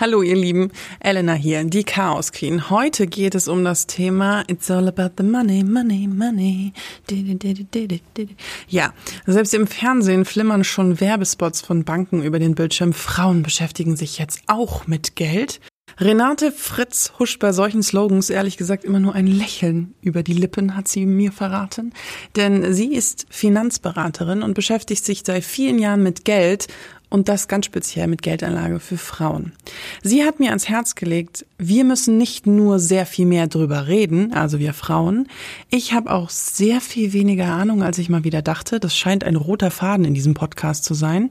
Hallo ihr Lieben, Elena hier, die Chaos Queen. Heute geht es um das Thema It's all about the money, money, money. Ja, selbst im Fernsehen flimmern schon Werbespots von Banken über den Bildschirm. Frauen beschäftigen sich jetzt auch mit Geld. Renate Fritz huscht bei solchen Slogans ehrlich gesagt immer nur ein Lächeln über die Lippen, hat sie mir verraten. Denn sie ist Finanzberaterin und beschäftigt sich seit vielen Jahren mit Geld und das ganz speziell mit Geldanlage für Frauen. Sie hat mir ans Herz gelegt, wir müssen nicht nur sehr viel mehr drüber reden, also wir Frauen. Ich habe auch sehr viel weniger Ahnung, als ich mal wieder dachte. Das scheint ein roter Faden in diesem Podcast zu sein.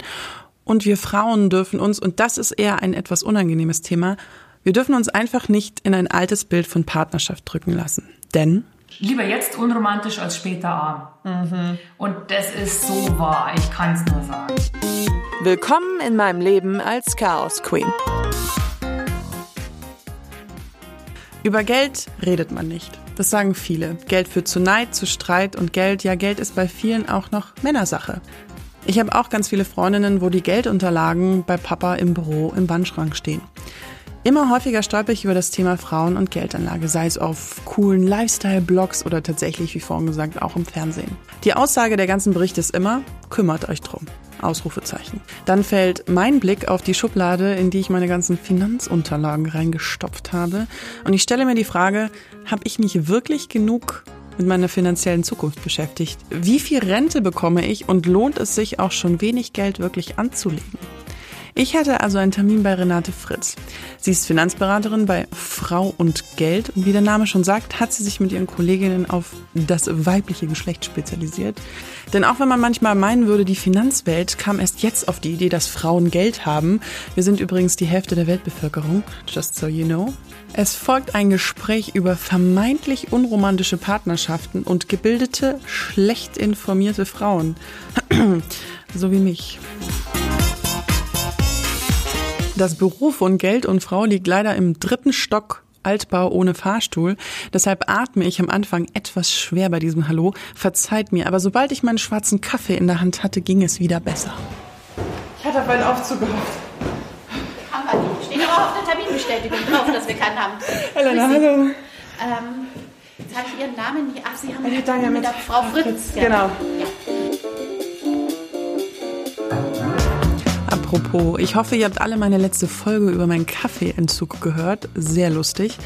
Und wir Frauen dürfen uns, und das ist eher ein etwas unangenehmes Thema, wir dürfen uns einfach nicht in ein altes Bild von Partnerschaft drücken lassen. Denn Lieber jetzt unromantisch als später arm. Mhm. Und das ist so wahr, ich kann es nur sagen. Willkommen in meinem Leben als Chaos Queen. Über Geld redet man nicht. Das sagen viele. Geld führt zu Neid, zu Streit und Geld, ja, Geld ist bei vielen auch noch Männersache. Ich habe auch ganz viele Freundinnen, wo die Geldunterlagen bei Papa im Büro im Wandschrank stehen. Immer häufiger stolper ich über das Thema Frauen und Geldanlage, sei es auf coolen Lifestyle-Blogs oder tatsächlich, wie vorhin gesagt, auch im Fernsehen. Die Aussage der ganzen Berichte ist immer, kümmert euch drum. Ausrufezeichen. Dann fällt mein Blick auf die Schublade, in die ich meine ganzen Finanzunterlagen reingestopft habe. Und ich stelle mir die Frage, habe ich mich wirklich genug mit meiner finanziellen Zukunft beschäftigt? Wie viel Rente bekomme ich und lohnt es sich auch schon wenig Geld wirklich anzulegen? Ich hatte also einen Termin bei Renate Fritz. Sie ist Finanzberaterin bei Frau und Geld und wie der Name schon sagt, hat sie sich mit ihren Kolleginnen auf das weibliche Geschlecht spezialisiert. Denn auch wenn man manchmal meinen würde, die Finanzwelt kam erst jetzt auf die Idee, dass Frauen Geld haben. Wir sind übrigens die Hälfte der Weltbevölkerung, just so you know. Es folgt ein Gespräch über vermeintlich unromantische Partnerschaften und gebildete, schlecht informierte Frauen. so wie mich. Das Büro von Geld und Frau liegt leider im dritten Stock Altbau ohne Fahrstuhl. Deshalb atme ich am Anfang etwas schwer bei diesem Hallo. Verzeiht mir, aber sobald ich meinen schwarzen Kaffee in der Hand hatte, ging es wieder besser. Ich hatte auf einen Aufzug gehofft. Haben wir nicht. Steht aber auf der Terminbestätigung drauf, dass wir keinen haben. Elena, hallo. Ähm, jetzt habe ich Ihren Namen nicht. Ach, Sie haben mit, der Frau Fritz. Fritz. Genau. Ja. Apropos, ich hoffe, ihr habt alle meine letzte Folge über meinen Kaffeeentzug gehört. Sehr lustig.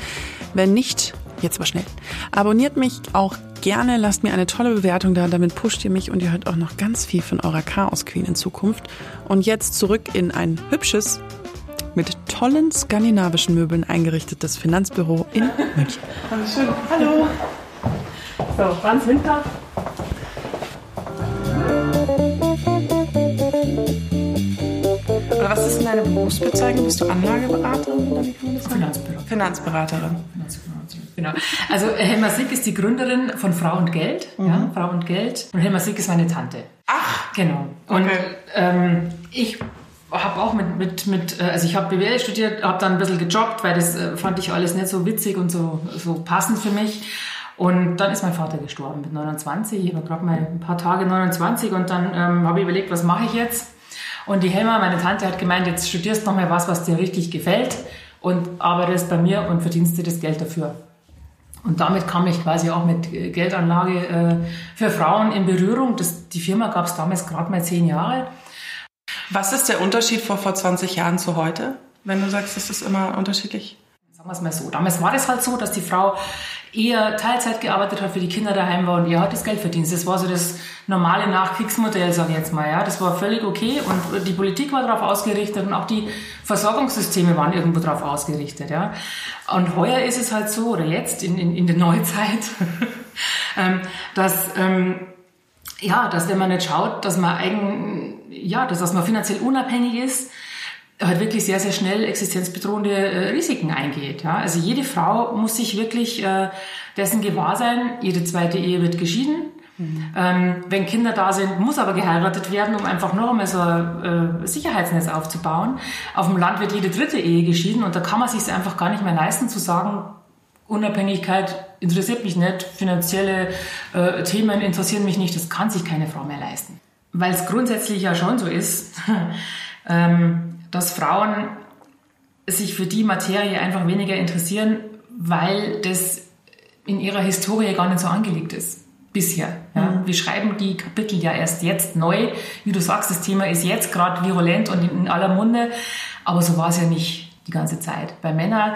Wenn nicht, jetzt aber schnell. Abonniert mich auch gerne, lasst mir eine tolle Bewertung da, damit pusht ihr mich und ihr hört auch noch ganz viel von eurer Chaos Queen in Zukunft. Und jetzt zurück in ein hübsches, mit tollen skandinavischen Möbeln eingerichtetes Finanzbüro in München. Schön. Hallo. So, Franz Winter. Was ist denn deine Berufsbezeichnung? Bist du Anlageberaterin oder wie kann man das sagen? Finanzberaterin. Finanzberaterin. Genau. Also äh, Helma Sick ist die Gründerin von Frau und Geld. Mhm. Ja, Frau und Geld. Und Helma Sick ist meine Tante. Ach! Genau. Und okay. ähm, ich habe auch mit, mit, mit, äh, also ich habe BWL studiert, habe dann ein bisschen gejobbt, weil das äh, fand ich alles nicht so witzig und so, so passend für mich. Und dann ist mein Vater gestorben mit 29. Ich war gerade mal ein paar Tage 29 und dann ähm, habe ich überlegt, was mache ich jetzt? Und die Helma, meine Tante, hat gemeint, jetzt studierst noch mal was, was dir richtig gefällt und arbeitest bei mir und verdienst dir das Geld dafür. Und damit kam ich quasi auch mit Geldanlage äh, für Frauen in Berührung. Das, die Firma gab es damals gerade mal zehn Jahre. Was ist der Unterschied vor, vor 20 Jahren zu heute, wenn du sagst, das ist immer unterschiedlich? Sagen wir es mal so. Damals war das halt so, dass die Frau eher Teilzeit gearbeitet hat, für die Kinder daheim war und ihr hat das Geld verdient. Das war so das normale Nachkriegsmodell, sage ich jetzt mal. Ja. Das war völlig okay und die Politik war darauf ausgerichtet und auch die Versorgungssysteme waren irgendwo darauf ausgerichtet. Ja. Und heuer ist es halt so, oder jetzt in, in, in der Neuzeit, ähm, dass, ähm, ja, dass wenn man nicht schaut, dass man eigen, ja, dass, dass man finanziell unabhängig ist, halt wirklich sehr, sehr schnell existenzbedrohende äh, Risiken eingeht. Ja? Also jede Frau muss sich wirklich äh, dessen gewahr sein, jede zweite Ehe wird geschieden. Mhm. Ähm, wenn Kinder da sind, muss aber geheiratet werden, um einfach noch einmal so ein äh, Sicherheitsnetz aufzubauen. Auf dem Land wird jede dritte Ehe geschieden und da kann man sich einfach gar nicht mehr leisten zu sagen, Unabhängigkeit interessiert mich nicht, finanzielle äh, Themen interessieren mich nicht, das kann sich keine Frau mehr leisten. Weil es grundsätzlich ja schon so ist, ähm, dass Frauen sich für die Materie einfach weniger interessieren, weil das in ihrer Historie gar nicht so angelegt ist. Bisher. Ja. Mhm. Wir schreiben die Kapitel ja erst jetzt neu. Wie du sagst, das Thema ist jetzt gerade virulent und in aller Munde. Aber so war es ja nicht die ganze Zeit. Bei Männern,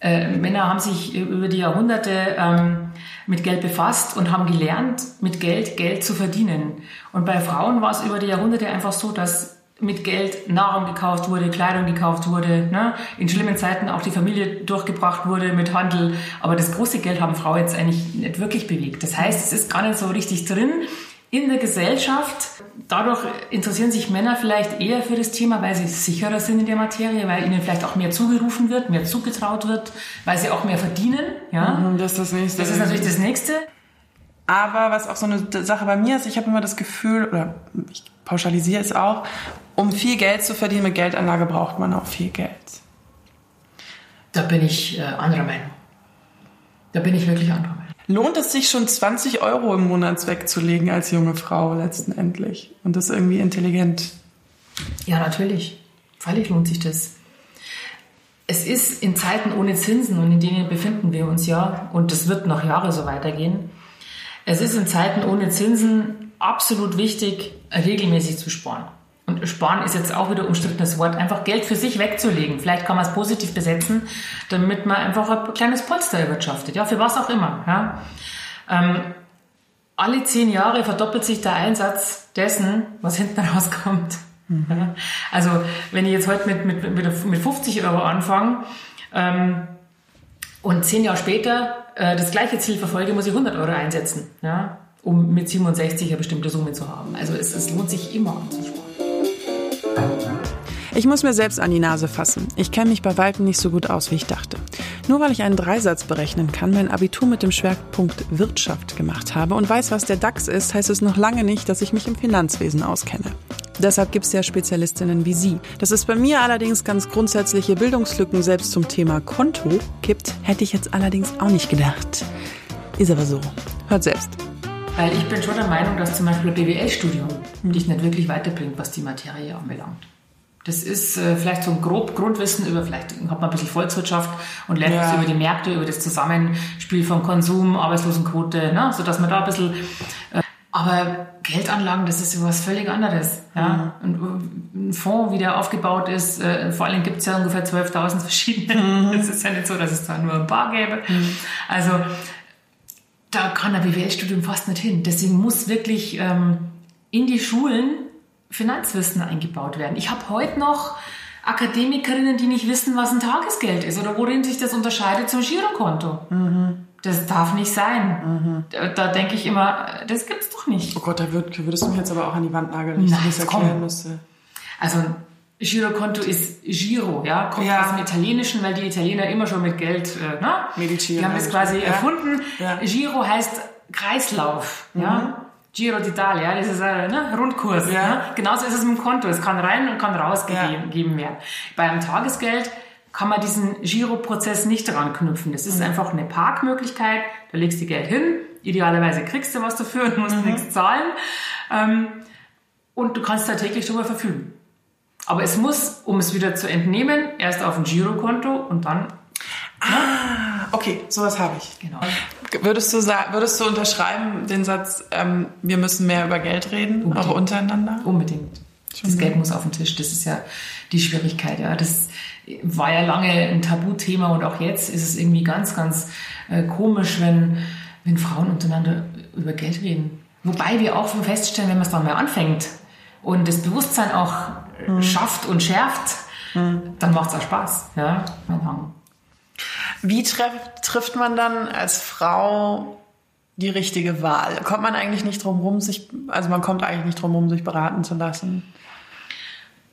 äh, Männer haben sich über die Jahrhunderte ähm, mit Geld befasst und haben gelernt, mit Geld Geld zu verdienen. Und bei Frauen war es über die Jahrhunderte einfach so, dass mit Geld Nahrung gekauft wurde, Kleidung gekauft wurde, ne? in schlimmen Zeiten auch die Familie durchgebracht wurde mit Handel. Aber das große Geld haben Frauen jetzt eigentlich nicht wirklich bewegt. Das heißt, es ist gar nicht so richtig drin in der Gesellschaft. Dadurch interessieren sich Männer vielleicht eher für das Thema, weil sie sicherer sind in der Materie, weil ihnen vielleicht auch mehr zugerufen wird, mehr zugetraut wird, weil sie auch mehr verdienen. Ja? Mhm, das ist das nächste. Das ist natürlich das nächste. Aber was auch so eine Sache bei mir ist, ich habe immer das Gefühl, oder ich pauschalisiere es auch, um viel Geld zu verdienen mit Geldanlage braucht man auch viel Geld. Da bin ich äh, anderer Meinung. Da bin ich wirklich anderer Meinung. Lohnt es sich schon 20 Euro im Monat wegzulegen als junge Frau letztendlich und das irgendwie intelligent? Ja, natürlich. Freilich lohnt sich das. Es ist in Zeiten ohne Zinsen und in denen befinden wir uns ja und das wird noch Jahre so weitergehen. Es ist in Zeiten ohne Zinsen absolut wichtig, regelmäßig zu sparen. Und sparen ist jetzt auch wieder umstrittenes Wort, einfach Geld für sich wegzulegen. Vielleicht kann man es positiv besetzen, damit man einfach ein kleines Polster erwirtschaftet. Ja, für was auch immer. Ja. Ähm, alle zehn Jahre verdoppelt sich der Einsatz dessen, was hinten rauskommt. Mhm. Ja. Also, wenn ich jetzt heute mit, mit, mit, mit 50 Euro anfange ähm, und zehn Jahre später äh, das gleiche Ziel verfolge, muss ich 100 Euro einsetzen, ja, um mit 67 eine bestimmte Summe zu haben. Also, es, es lohnt sich immer anzusparen. Ich muss mir selbst an die Nase fassen. Ich kenne mich bei Weitem nicht so gut aus, wie ich dachte. Nur weil ich einen Dreisatz berechnen kann, mein Abitur mit dem Schwerpunkt Wirtschaft gemacht habe und weiß, was der DAX ist, heißt es noch lange nicht, dass ich mich im Finanzwesen auskenne. Deshalb gibt es ja Spezialistinnen wie Sie. Dass es bei mir allerdings ganz grundsätzliche Bildungslücken selbst zum Thema Konto gibt, hätte ich jetzt allerdings auch nicht gedacht. Ist aber so. Hört selbst. Weil ich bin schon der Meinung, dass zum Beispiel ein BWL-Studium dich nicht wirklich weiterbringt, was die Materie anbelangt. Das ist äh, vielleicht so ein grob Grundwissen über, vielleicht hat man ein bisschen Volkswirtschaft und lernt ja. über die Märkte, über das Zusammenspiel von Konsum, Arbeitslosenquote, ne? sodass man da ein bisschen. Äh, aber Geldanlagen, das ist was völlig anderes. Ja? Mhm. Und ein Fonds, wie der aufgebaut ist, äh, vor allem gibt es ja ungefähr 12.000 verschiedene. Mhm. Es ist ja nicht so, dass es da nur ein paar gäbe. Mhm. Also da kann ein BWL-Studium fast nicht hin. Deswegen muss wirklich ähm, in die Schulen Finanzwissen eingebaut werden. Ich habe heute noch Akademikerinnen, die nicht wissen, was ein Tagesgeld ist oder worin sich das unterscheidet zum Girokonto. Mhm. Das darf nicht sein. Mhm. Da, da denke ich immer, das gibt's doch nicht. Oh Gott, da würd, würdest du mich jetzt aber auch an die Wand nageln, wenn ich das erklären komm. müsste. Also Girokonto ist Giro, ja, kommt ja. aus dem Italienischen, weil die Italiener immer schon mit Geld, äh, ne? Medici. Die haben das quasi ja. erfunden. Ja. Giro heißt Kreislauf, mhm. ja. Giro d'Italia, das ist ein ne, Rundkurs. Ja. Ne? Genauso ist es mit dem Konto. Es kann rein und kann rausgegeben ja. werden. Beim Tagesgeld kann man diesen Giroprozess nicht dran knüpfen. Das ist mhm. einfach eine Parkmöglichkeit. Da legst du Geld hin. Idealerweise kriegst du was dafür und musst mhm. nichts zahlen. Ähm, und du kannst da täglich darüber verfügen. Aber es muss, um es wieder zu entnehmen, erst auf ein Girokonto und dann. Ah, okay, sowas habe ich. Genau. Würdest du, würdest du unterschreiben den Satz, ähm, wir müssen mehr über Geld reden, Unbedingt. auch untereinander? Unbedingt. Das Geld muss auf den Tisch. Das ist ja die Schwierigkeit. Ja, das war ja lange ein Tabuthema und auch jetzt ist es irgendwie ganz, ganz äh, komisch, wenn, wenn Frauen untereinander über Geld reden. Wobei wir auch feststellen, wenn man es dann mal anfängt und das Bewusstsein auch mhm. schafft und schärft, mhm. dann macht es auch Spaß. Ja, wie trifft man dann als Frau die richtige Wahl? Kommt man eigentlich nicht drum rum, sich, also man kommt eigentlich nicht drum rum, sich beraten zu lassen?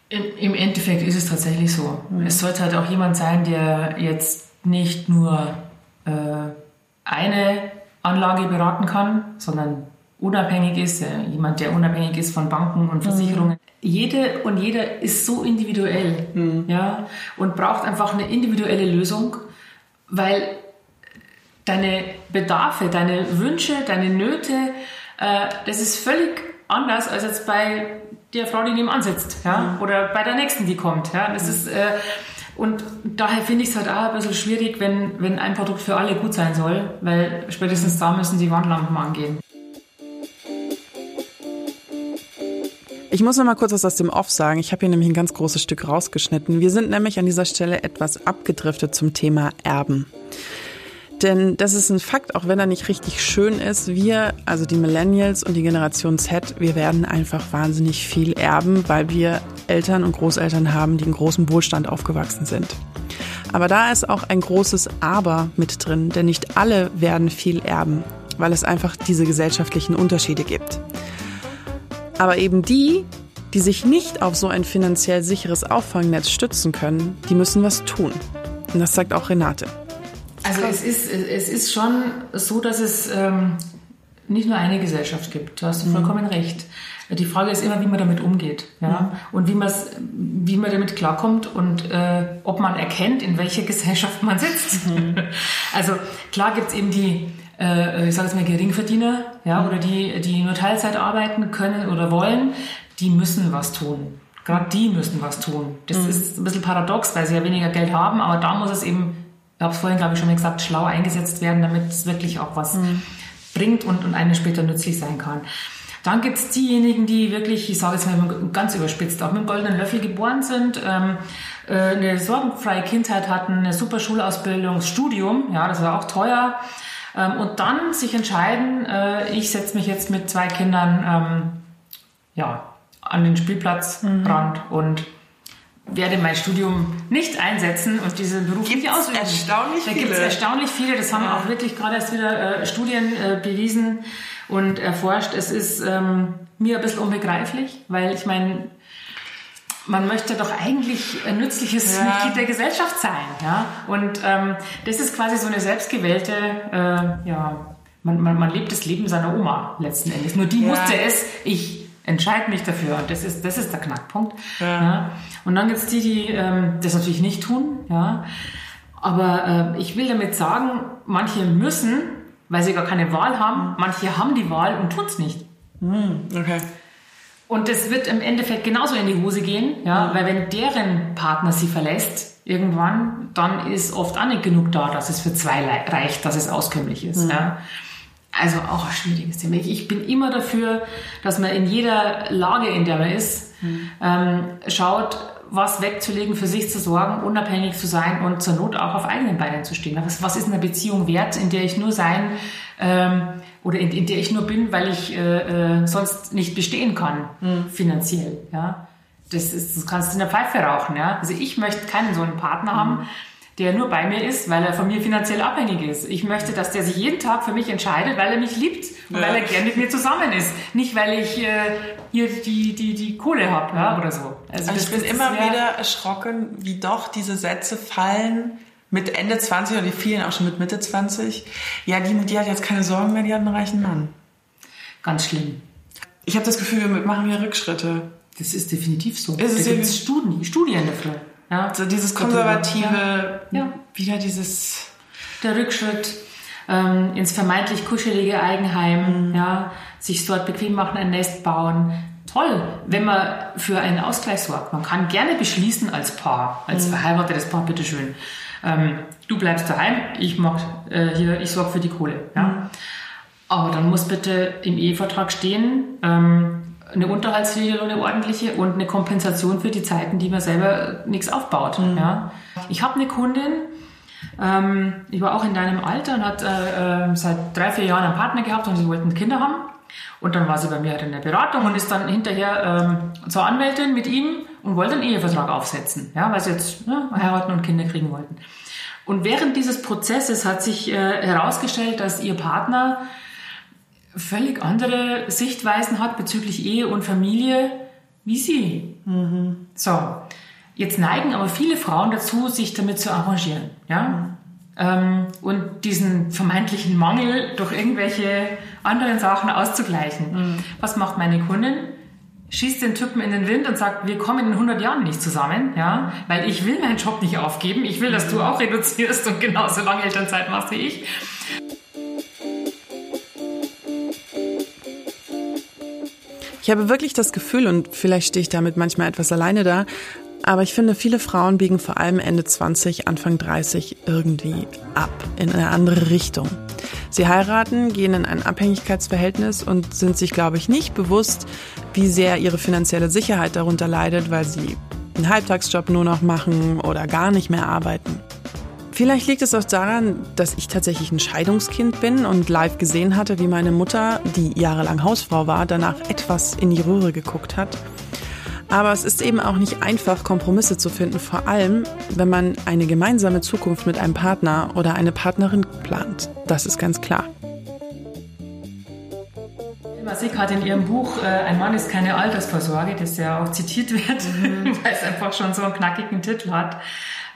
Im Endeffekt ist es tatsächlich so. Mhm. Es sollte halt auch jemand sein, der jetzt nicht nur äh, eine Anlage beraten kann, sondern unabhängig ist, jemand, der unabhängig ist von Banken und mhm. Versicherungen. Mhm. Jede und jeder ist so individuell, mhm. ja, und braucht einfach eine individuelle Lösung weil deine Bedarfe, deine Wünsche, deine Nöte, äh, das ist völlig anders als jetzt bei der Frau, die nebenan sitzt, ja, mhm. oder bei der nächsten, die kommt, ja. Das ist äh, Und daher finde ich es halt auch ein bisschen schwierig, wenn, wenn ein Produkt für alle gut sein soll, weil spätestens da müssen die Wandlampen angehen. Ich muss noch mal kurz was aus dem Off sagen. Ich habe hier nämlich ein ganz großes Stück rausgeschnitten. Wir sind nämlich an dieser Stelle etwas abgedriftet zum Thema Erben. Denn das ist ein Fakt, auch wenn er nicht richtig schön ist. Wir, also die Millennials und die Generation Z, wir werden einfach wahnsinnig viel erben, weil wir Eltern und Großeltern haben, die in großem Wohlstand aufgewachsen sind. Aber da ist auch ein großes Aber mit drin, denn nicht alle werden viel erben, weil es einfach diese gesellschaftlichen Unterschiede gibt. Aber eben die, die sich nicht auf so ein finanziell sicheres Auffangnetz stützen können, die müssen was tun. Und das sagt auch Renate. Also es ist, es ist schon so, dass es ähm, nicht nur eine Gesellschaft gibt. Da hast du vollkommen mhm. recht. Die Frage ist immer, wie man damit umgeht ja? Mhm. und wie, wie man damit klarkommt und äh, ob man erkennt, in welcher Gesellschaft man sitzt. Mhm. Also klar gibt es eben die, äh, ich sage jetzt mal, Geringverdiener ja? Oder die, die nur Teilzeit arbeiten können oder wollen, die müssen was tun. Gerade die müssen was tun. Das mhm. ist ein bisschen paradox, weil sie ja weniger Geld haben, aber da muss es eben ich habe es vorhin, glaube ich, schon mal gesagt, schlau eingesetzt werden, damit es wirklich auch was mhm. bringt und, und einem später nützlich sein kann. Dann gibt es diejenigen, die wirklich, ich sage jetzt mal ganz überspitzt, auch mit dem goldenen Löffel geboren sind, ähm, äh, eine sorgenfreie Kindheit hatten, eine super Schulausbildung, Studium, ja, das war auch teuer. Ähm, und dann sich entscheiden, äh, ich setze mich jetzt mit zwei Kindern ähm, ja, an den Spielplatzrand mhm. und werde mein Studium nicht einsetzen und diesen Beruf gibt's nicht ausüben. Erstaunlich da gibt es erstaunlich viele. Das haben ja. auch wirklich gerade erst wieder äh, Studien äh, bewiesen und erforscht. Es ist ähm, mir ein bisschen unbegreiflich, weil ich meine, man möchte doch eigentlich ein nützliches ja. Mitglied der Gesellschaft sein. Ja? Und ähm, das ist quasi so eine selbstgewählte, äh, ja, man, man, man lebt das Leben seiner Oma letzten Endes. Nur die ja. musste es, ich entscheide mich dafür. Und das ist, das ist der Knackpunkt. Ja. ja. Und dann gibt es die, die ähm, das natürlich nicht tun. Ja. Aber äh, ich will damit sagen, manche müssen, weil sie gar keine Wahl haben, manche haben die Wahl und tun es nicht. Mhm. Okay. Und das wird im Endeffekt genauso in die Hose gehen, ja, weil wenn deren Partner sie verlässt, irgendwann, dann ist oft auch nicht genug da, dass es für zwei reicht, dass es auskömmlich ist. Mhm. Ja. Also auch ein schwieriges Thema. Ich bin immer dafür, dass man in jeder Lage, in der man ist, mhm. ähm, schaut, was wegzulegen, für sich zu sorgen, unabhängig zu sein und zur Not auch auf eigenen Beinen zu stehen. Was, was ist eine Beziehung wert, in der ich nur sein ähm, oder in, in, der ich nur bin, weil ich äh, äh, sonst nicht bestehen kann mhm. finanziell? Ja, das, ist, das kannst du in der Pfeife rauchen. Ja, also ich möchte keinen so einen Partner mhm. haben der nur bei mir ist, weil er von mir finanziell abhängig ist. Ich möchte, dass der sich jeden Tag für mich entscheidet, weil er mich liebt und ja. weil er gern mit mir zusammen ist. Nicht, weil ich äh, hier die, die, die Kohle habe ja, oder so. Also, also ich bin immer wieder erschrocken, wie doch diese Sätze fallen mit Ende 20 oder die vielen auch schon mit Mitte 20. Ja, die, die hat jetzt keine Sorgen mehr, die hat einen reichen Mann. Ganz schlimm. Ich habe das Gefühl, wir machen hier Rückschritte. Das ist definitiv so. Ist da gibt es Studien, Studien dafür. Ja, so dieses konservative, ja. wieder dieses... Der Rückschritt ähm, ins vermeintlich kuschelige Eigenheim, mhm. ja, sich dort bequem machen, ein Nest bauen. Toll, wenn man für einen Ausgleich sorgt. Man kann gerne beschließen als Paar, als mhm. verheiratetes Paar, bitteschön. Ähm, du bleibst daheim, ich mach äh, hier, ich sorge für die Kohle. Ja? Mhm. Aber dann muss bitte im Ehevertrag stehen, ähm, eine Unterhaltsregelung, eine ordentliche und eine Kompensation für die Zeiten, die man selber nichts aufbaut. Mhm. Ja. Ich habe eine Kundin, ähm, ich war auch in deinem Alter und hat äh, äh, seit drei, vier Jahren einen Partner gehabt und sie wollten Kinder haben. Und dann war sie bei mir halt in der Beratung und ist dann hinterher ähm, zur Anwältin mit ihm und wollte einen Ehevertrag aufsetzen, ja, weil sie jetzt ne, heiraten und Kinder kriegen wollten. Und während dieses Prozesses hat sich äh, herausgestellt, dass ihr Partner völlig andere Sichtweisen hat bezüglich Ehe und Familie wie sie. Mhm. So, jetzt neigen aber viele Frauen dazu, sich damit zu arrangieren. Ja? Mhm. Ähm, und diesen vermeintlichen Mangel durch irgendwelche anderen Sachen auszugleichen. Mhm. Was macht meine Kundin? schießt den Typen in den Wind und sagt, wir kommen in 100 Jahren nicht zusammen, ja, weil ich will meinen Job nicht aufgeben, ich will, dass du auch reduzierst und genauso lange Elternzeit machst wie ich. Ich habe wirklich das Gefühl, und vielleicht stehe ich damit manchmal etwas alleine da, Aber ich finde, viele Frauen biegen vor allem Ende 20, Anfang 30 irgendwie ab in eine andere Richtung. Sie heiraten, gehen in ein Abhängigkeitsverhältnis und sind sich, glaube ich, nicht bewusst, wie sehr ihre finanzielle Sicherheit darunter leidet, weil sie einen Halbtagsjob nur noch machen oder gar nicht mehr arbeiten. Vielleicht liegt es auch daran, dass ich tatsächlich ein Scheidungskind bin und live gesehen hatte, wie meine Mutter, die jahrelang Hausfrau war, danach etwas in die Röhre geguckt hat. Aber es ist eben auch nicht einfach, Kompromisse zu finden, vor allem, wenn man eine gemeinsame Zukunft mit einem Partner oder eine Partnerin plant. Das ist ganz klar. Ilma Sick hat in ihrem Buch äh, Ein Mann ist keine Altersvorsorge, das ja auch zitiert wird, mhm. weil es einfach schon so einen knackigen Titel hat,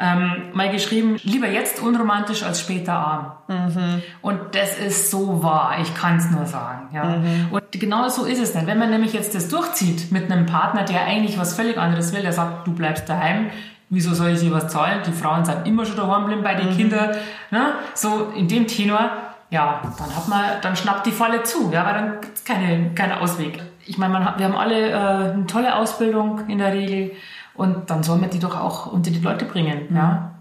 ähm, mal geschrieben, lieber jetzt unromantisch als später arm. Mhm. Und das ist so wahr, ich kann es nur sagen. Ja. Mhm. Und genau so ist es dann. Wenn man nämlich jetzt das durchzieht mit einem Partner, der eigentlich was völlig anderes will, der sagt, du bleibst daheim, wieso soll ich dir was zahlen? Die Frauen sind immer schon daheim geblieben bei den mhm. Kindern. Ne? So in dem Tenor, ja, dann hat man, dann schnappt die Falle zu, ja, weil dann gibt's keine, keine Ausweg. Ich meine, man hat, wir haben alle äh, eine tolle Ausbildung in der Regel. Und dann soll man die doch auch unter die Leute bringen, mhm. ja.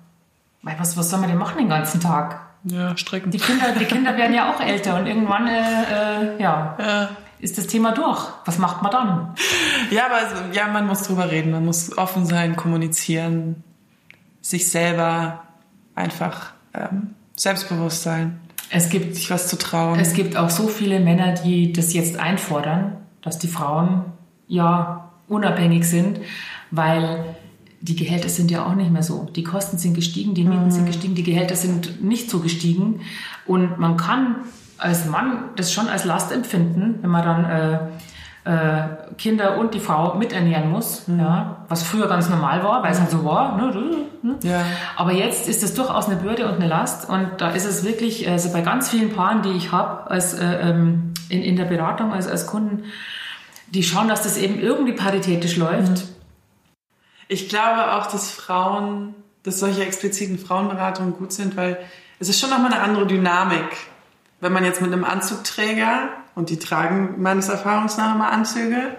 Weil was, was soll man denn machen den ganzen Tag? Ja, strecken. Die Kinder, die Kinder werden ja auch älter und irgendwann, äh, äh, ja, ja, ist das Thema durch. Was macht man dann? Ja, aber also, ja, man muss drüber reden. Man muss offen sein, kommunizieren, sich selber einfach ähm, selbstbewusst sein. Es gibt sich was zu trauen. Es gibt auch so viele Männer, die das jetzt einfordern, dass die Frauen ja unabhängig sind weil die Gehälter sind ja auch nicht mehr so. Die Kosten sind gestiegen, die Mieten mhm. sind gestiegen, die Gehälter sind nicht so gestiegen. Und man kann als Mann das schon als Last empfinden, wenn man dann äh, äh, Kinder und die Frau miternähren muss, mhm. ja, was früher ganz normal war, weil es halt so war. Ne, ne. Ja. Aber jetzt ist es durchaus eine Bürde und eine Last. Und da ist es wirklich, also bei ganz vielen Paaren, die ich habe als äh, ähm, in, in der Beratung, als, als Kunden, die schauen, dass das eben irgendwie paritätisch läuft. Mhm. Ich glaube auch, dass Frauen, dass solche expliziten Frauenberatungen gut sind, weil es ist schon nochmal eine andere Dynamik. Wenn man jetzt mit einem Anzugträger, und die tragen meines Erfahrungs nach immer Anzüge,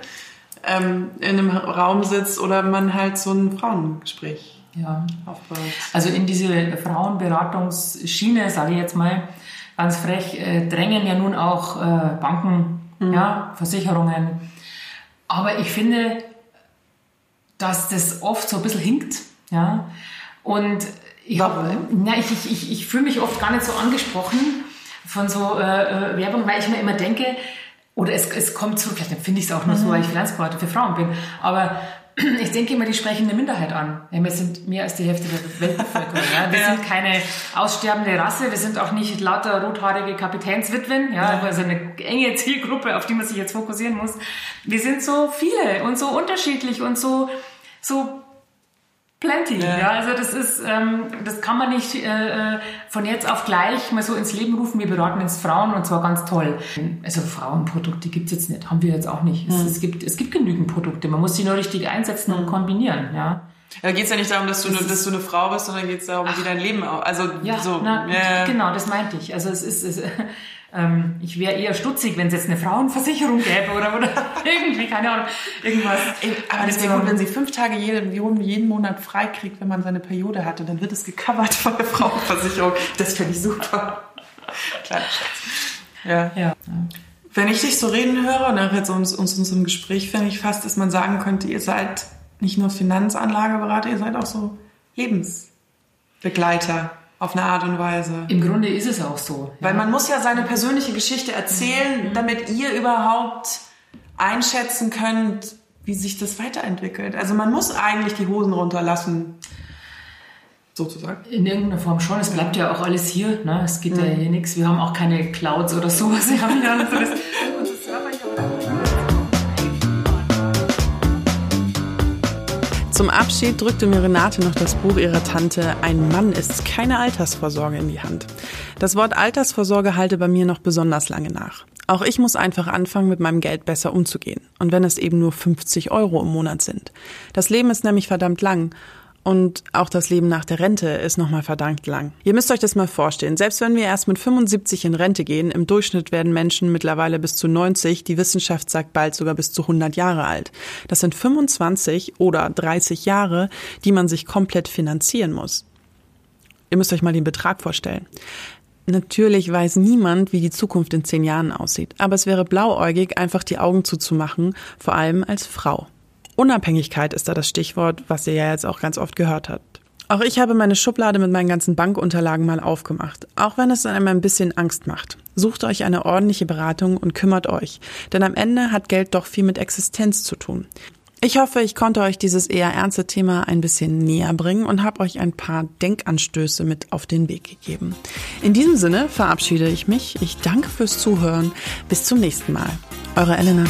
ähm, in einem Raum sitzt oder man halt so ein Frauengespräch ja. aufbaut. Also in diese Frauenberatungsschiene, sage ich jetzt mal ganz frech, äh, drängen ja nun auch äh, Banken, mhm. ja, Versicherungen. Aber ich finde, dass das oft so ein bisschen hinkt. Ja? Und ich, na, ich, ich, ich, ich fühle mich oft gar nicht so angesprochen von so äh, äh Werbung, weil ich mir immer denke, oder es, es kommt so, vielleicht finde ich es auch nur mhm. so, weil ich Finanzberater für Frauen bin, aber ich denke immer, die sprechen eine Minderheit an. Ja, wir sind mehr als die Hälfte der Weltbevölkerung. Ja. Wir ja. sind keine aussterbende Rasse, wir sind auch nicht lauter rothaarige Kapitänswitwen, ja, also eine enge Zielgruppe, auf die man sich jetzt fokussieren muss. Wir sind so viele und so unterschiedlich und so so plenty. Ja. ja. also das ist, ähm, das kann man nicht äh, äh, von jetzt auf gleich mal so ins Leben rufen. Wir beraten jetzt Frauen und zwar ganz toll. Also Frauenprodukte gibt's jetzt nicht, haben wir jetzt auch nicht. Mhm. Es, hm. es, gibt, es gibt genügend Produkte. Man muss sie nur richtig einsetzen und hm. kombinieren. Ja. Da geht's ja nicht darum, dass du, das dass du eine Frau bist, sondern geht's darum, Ach. wie dein Leben auch. Also ja, so. Na, ja. Genau, das meinte ich. Also es ist, es, ähm, ich wäre eher stutzig, wenn es jetzt eine Frauenversicherung gäbe oder, oder irgendwie, keine Ahnung, irgendwas. Aber das wäre gut, wenn sie fünf Tage jeden, jeden Monat frei kriegt, wenn man seine Periode hatte, dann wird es gecovert von der Frauenversicherung. Das finde ich super. Kleiner Schatz. Ja. ja. Wenn ich dich so reden höre, nach jetzt uns, uns unserem Gespräch, finde ich fast, dass man sagen könnte, ihr seid nicht nur Finanzanlageberater, ihr seid auch so Lebensbegleiter auf eine Art und Weise. Im Grunde ist es auch so. Ja. Weil man muss ja seine persönliche Geschichte erzählen, mhm. damit ihr überhaupt einschätzen könnt, wie sich das weiterentwickelt. Also man muss eigentlich die Hosen runterlassen. Sozusagen. In irgendeiner Form schon. Es bleibt ja auch alles hier. Ne? Es geht mhm. ja hier nichts. Wir haben auch keine Clouds oder sowas. Wir haben ja so das, Zum Abschied drückte mir Renate noch das Buch ihrer Tante Ein Mann ist keine Altersvorsorge in die Hand. Das Wort Altersvorsorge halte bei mir noch besonders lange nach. Auch ich muss einfach anfangen, mit meinem Geld besser umzugehen. Und wenn es eben nur 50 Euro im Monat sind. Das Leben ist nämlich verdammt lang. Und auch das Leben nach der Rente ist nochmal verdammt lang. Ihr müsst euch das mal vorstellen. Selbst wenn wir erst mit 75 in Rente gehen, im Durchschnitt werden Menschen mittlerweile bis zu 90, die Wissenschaft sagt bald sogar bis zu 100 Jahre alt. Das sind 25 oder 30 Jahre, die man sich komplett finanzieren muss. Ihr müsst euch mal den Betrag vorstellen. Natürlich weiß niemand, wie die Zukunft in zehn Jahren aussieht, aber es wäre blauäugig, einfach die Augen zuzumachen, vor allem als Frau. Unabhängigkeit ist da das Stichwort, was ihr ja jetzt auch ganz oft gehört habt. Auch ich habe meine Schublade mit meinen ganzen Bankunterlagen mal aufgemacht, auch wenn es einem ein bisschen Angst macht. Sucht euch eine ordentliche Beratung und kümmert euch, denn am Ende hat Geld doch viel mit Existenz zu tun. Ich hoffe, ich konnte euch dieses eher ernste Thema ein bisschen näher bringen und habe euch ein paar Denkanstöße mit auf den Weg gegeben. In diesem Sinne verabschiede ich mich. Ich danke fürs Zuhören. Bis zum nächsten Mal. Eure Elena.